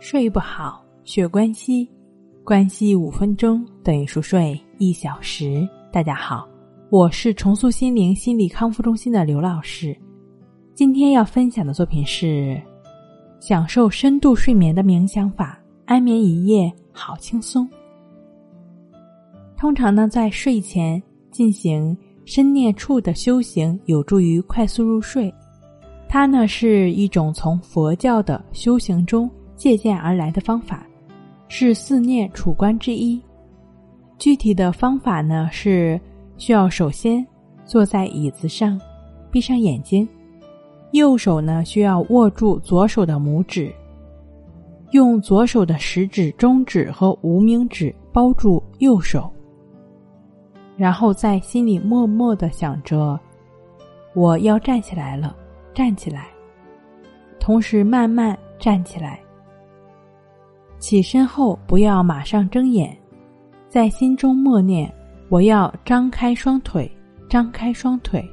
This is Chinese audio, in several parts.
睡不好，学关西，关系五分钟等于熟睡一小时。大家好，我是重塑心灵心理康复中心的刘老师。今天要分享的作品是享受深度睡眠的冥想法，安眠一夜好轻松。通常呢，在睡前进行深念处的修行，有助于快速入睡。它呢是一种从佛教的修行中借鉴而来的方法，是四念处观之一。具体的方法呢是需要首先坐在椅子上，闭上眼睛，右手呢需要握住左手的拇指，用左手的食指、中指和无名指包住右手，然后在心里默默的想着：“我要站起来了。”站起来，同时慢慢站起来。起身后不要马上睁眼，在心中默念：“我要张开双腿，张开双腿。”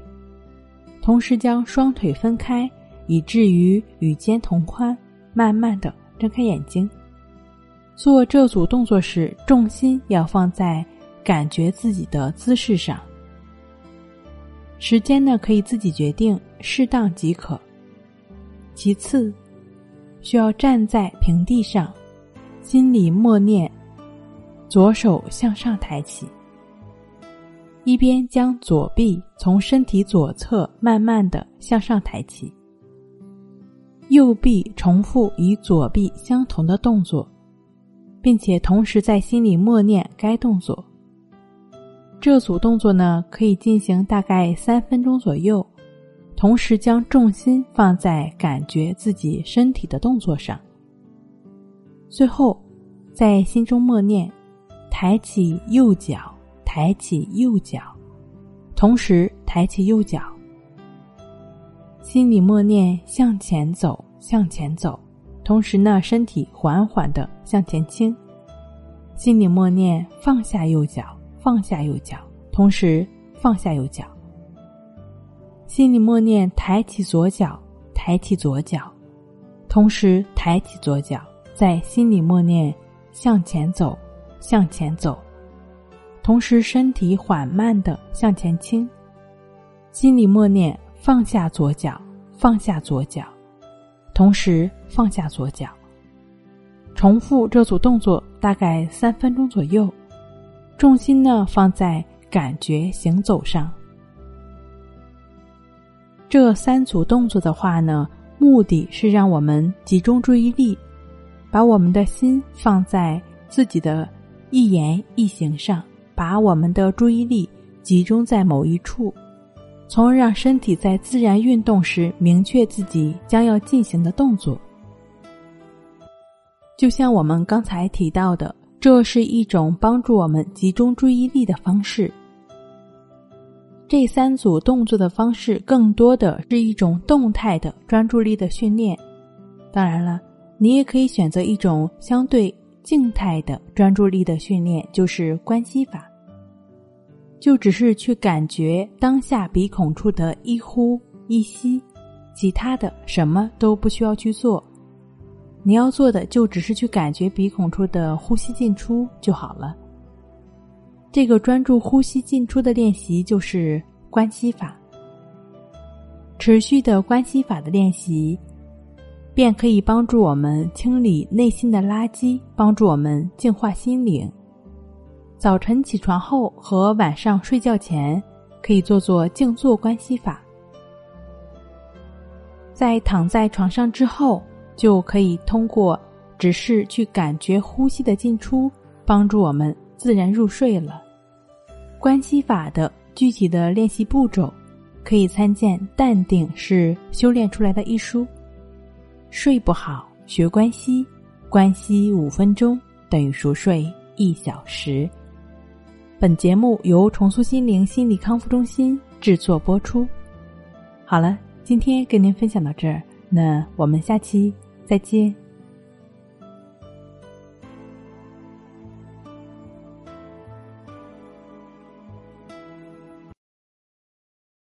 同时将双腿分开，以至于与肩同宽。慢慢的睁开眼睛。做这组动作时，重心要放在感觉自己的姿势上。时间呢，可以自己决定，适当即可。其次，需要站在平地上，心里默念，左手向上抬起，一边将左臂从身体左侧慢慢的向上抬起，右臂重复与左臂相同的动作，并且同时在心里默念该动作。这组动作呢，可以进行大概三分钟左右，同时将重心放在感觉自己身体的动作上。最后，在心中默念：“抬起右脚，抬起右脚，同时抬起右脚。”心里默念：“向前走，向前走。”同时呢，身体缓缓的向前倾。心里默念：“放下右脚。”放下右脚，同时放下右脚。心里默念：抬起左脚，抬起左脚，同时抬起左脚。在心里默念：向前走，向前走，同时身体缓慢的向前倾。心里默念：放下左脚，放下左脚，同时放下左脚。重复这组动作大概三分钟左右。重心呢放在感觉行走上。这三组动作的话呢，目的是让我们集中注意力，把我们的心放在自己的一言一行上，把我们的注意力集中在某一处，从而让身体在自然运动时明确自己将要进行的动作。就像我们刚才提到的。这是一种帮助我们集中注意力的方式。这三组动作的方式更多的是一种动态的专注力的训练。当然了，你也可以选择一种相对静态的专注力的训练，就是关系法。就只是去感觉当下鼻孔处的一呼一吸，其他的什么都不需要去做。你要做的就只是去感觉鼻孔处的呼吸进出就好了。这个专注呼吸进出的练习就是关系法。持续的关系法的练习，便可以帮助我们清理内心的垃圾，帮助我们净化心灵。早晨起床后和晚上睡觉前，可以做做静坐关系法。在躺在床上之后。就可以通过只是去感觉呼吸的进出，帮助我们自然入睡了。关系法的具体的练习步骤，可以参见《淡定是修炼出来的》一书。睡不好，学关西，关西五分钟等于熟睡一小时。本节目由重塑心灵心理康复中心制作播出。好了，今天跟您分享到这儿，那我们下期。再见。